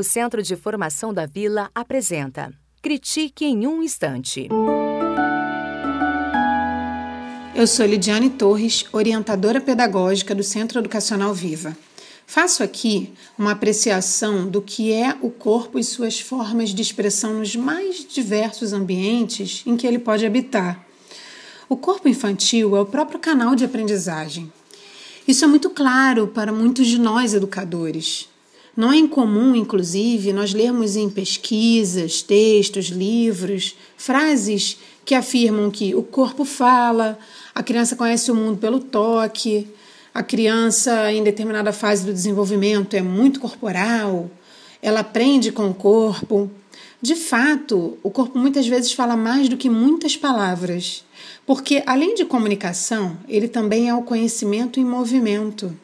O Centro de Formação da Vila apresenta Critique em um Instante. Eu sou Lidiane Torres, orientadora pedagógica do Centro Educacional Viva. Faço aqui uma apreciação do que é o corpo e suas formas de expressão nos mais diversos ambientes em que ele pode habitar. O corpo infantil é o próprio canal de aprendizagem. Isso é muito claro para muitos de nós educadores. Não é incomum, inclusive, nós lermos em pesquisas, textos, livros, frases que afirmam que o corpo fala, a criança conhece o mundo pelo toque, a criança em determinada fase do desenvolvimento é muito corporal, ela aprende com o corpo. De fato, o corpo muitas vezes fala mais do que muitas palavras, porque além de comunicação, ele também é o conhecimento em movimento.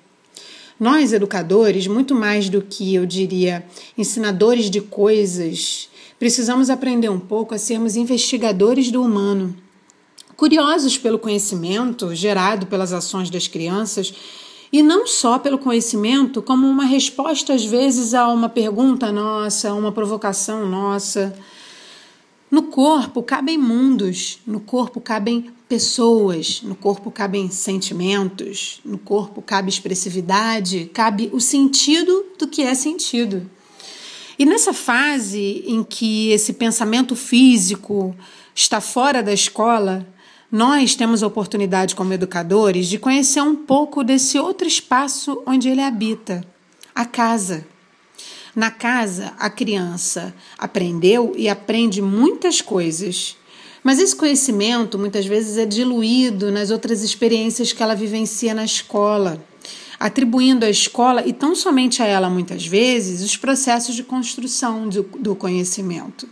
Nós, educadores, muito mais do que eu diria ensinadores de coisas, precisamos aprender um pouco a sermos investigadores do humano. Curiosos pelo conhecimento gerado pelas ações das crianças e não só pelo conhecimento, como uma resposta às vezes a uma pergunta nossa, a uma provocação nossa. No corpo cabem mundos, no corpo cabem pessoas, no corpo cabem sentimentos, no corpo cabe expressividade, cabe o sentido do que é sentido. E nessa fase em que esse pensamento físico está fora da escola, nós temos a oportunidade, como educadores, de conhecer um pouco desse outro espaço onde ele habita a casa. Na casa, a criança aprendeu e aprende muitas coisas, mas esse conhecimento muitas vezes é diluído nas outras experiências que ela vivencia na escola, atribuindo à escola e tão somente a ela, muitas vezes, os processos de construção do, do conhecimento.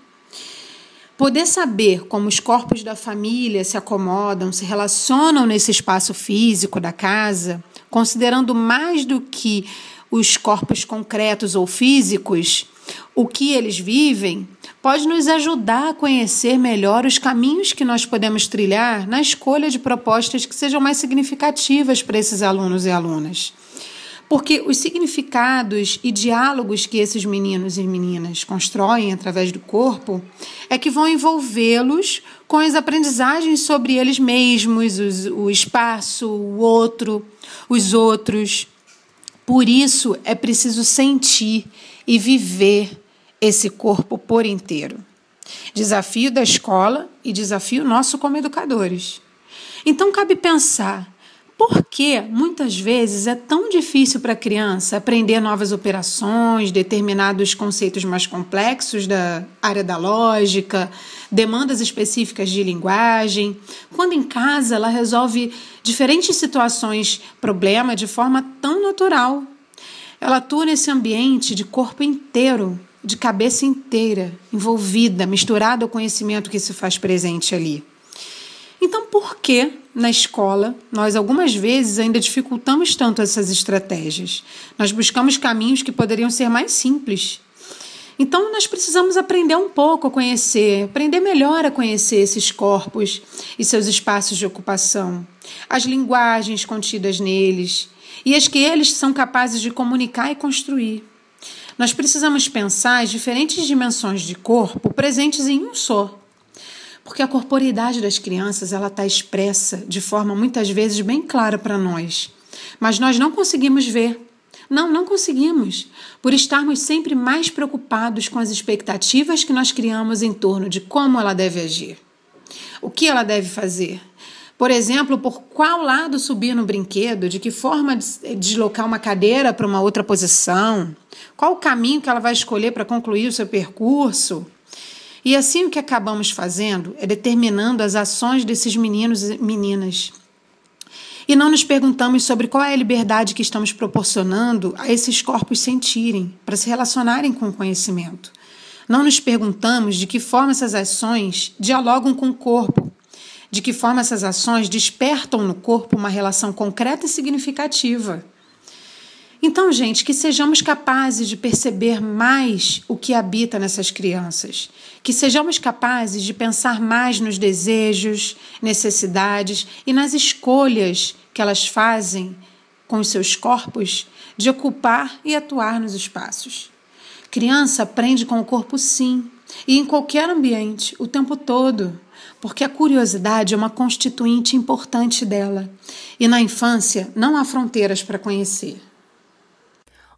Poder saber como os corpos da família se acomodam, se relacionam nesse espaço físico da casa, considerando mais do que os corpos concretos ou físicos, o que eles vivem, pode nos ajudar a conhecer melhor os caminhos que nós podemos trilhar na escolha de propostas que sejam mais significativas para esses alunos e alunas. Porque os significados e diálogos que esses meninos e meninas constroem através do corpo é que vão envolvê-los com as aprendizagens sobre eles mesmos, os, o espaço, o outro, os outros. Por isso é preciso sentir e viver esse corpo por inteiro. Desafio da escola e desafio nosso como educadores. Então cabe pensar por que muitas vezes é tão difícil para a criança aprender novas operações, determinados conceitos mais complexos da área da lógica, demandas específicas de linguagem, quando em casa ela resolve diferentes situações, problema de forma tão natural. Ela atua nesse ambiente de corpo inteiro, de cabeça inteira, envolvida, misturada ao conhecimento que se faz presente ali. Então, por que na escola nós algumas vezes ainda dificultamos tanto essas estratégias? Nós buscamos caminhos que poderiam ser mais simples. Então, nós precisamos aprender um pouco a conhecer, aprender melhor a conhecer esses corpos e seus espaços de ocupação, as linguagens contidas neles e as que eles são capazes de comunicar e construir. Nós precisamos pensar as diferentes dimensões de corpo presentes em um só porque a corporeidade das crianças ela está expressa de forma muitas vezes bem clara para nós, mas nós não conseguimos ver. Não, não conseguimos, por estarmos sempre mais preocupados com as expectativas que nós criamos em torno de como ela deve agir, o que ela deve fazer. Por exemplo, por qual lado subir no brinquedo, de que forma deslocar uma cadeira para uma outra posição, qual o caminho que ela vai escolher para concluir o seu percurso. E assim o que acabamos fazendo é determinando as ações desses meninos e meninas. E não nos perguntamos sobre qual é a liberdade que estamos proporcionando a esses corpos sentirem, para se relacionarem com o conhecimento. Não nos perguntamos de que forma essas ações dialogam com o corpo, de que forma essas ações despertam no corpo uma relação concreta e significativa. Então, gente, que sejamos capazes de perceber mais o que habita nessas crianças, que sejamos capazes de pensar mais nos desejos, necessidades e nas escolhas que elas fazem com os seus corpos de ocupar e atuar nos espaços. Criança aprende com o corpo, sim, e em qualquer ambiente, o tempo todo, porque a curiosidade é uma constituinte importante dela. E na infância não há fronteiras para conhecer.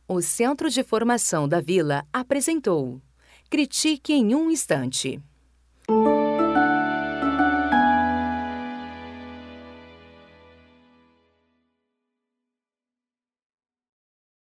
O Centro de Formação da Vila apresentou Critique em um Instante.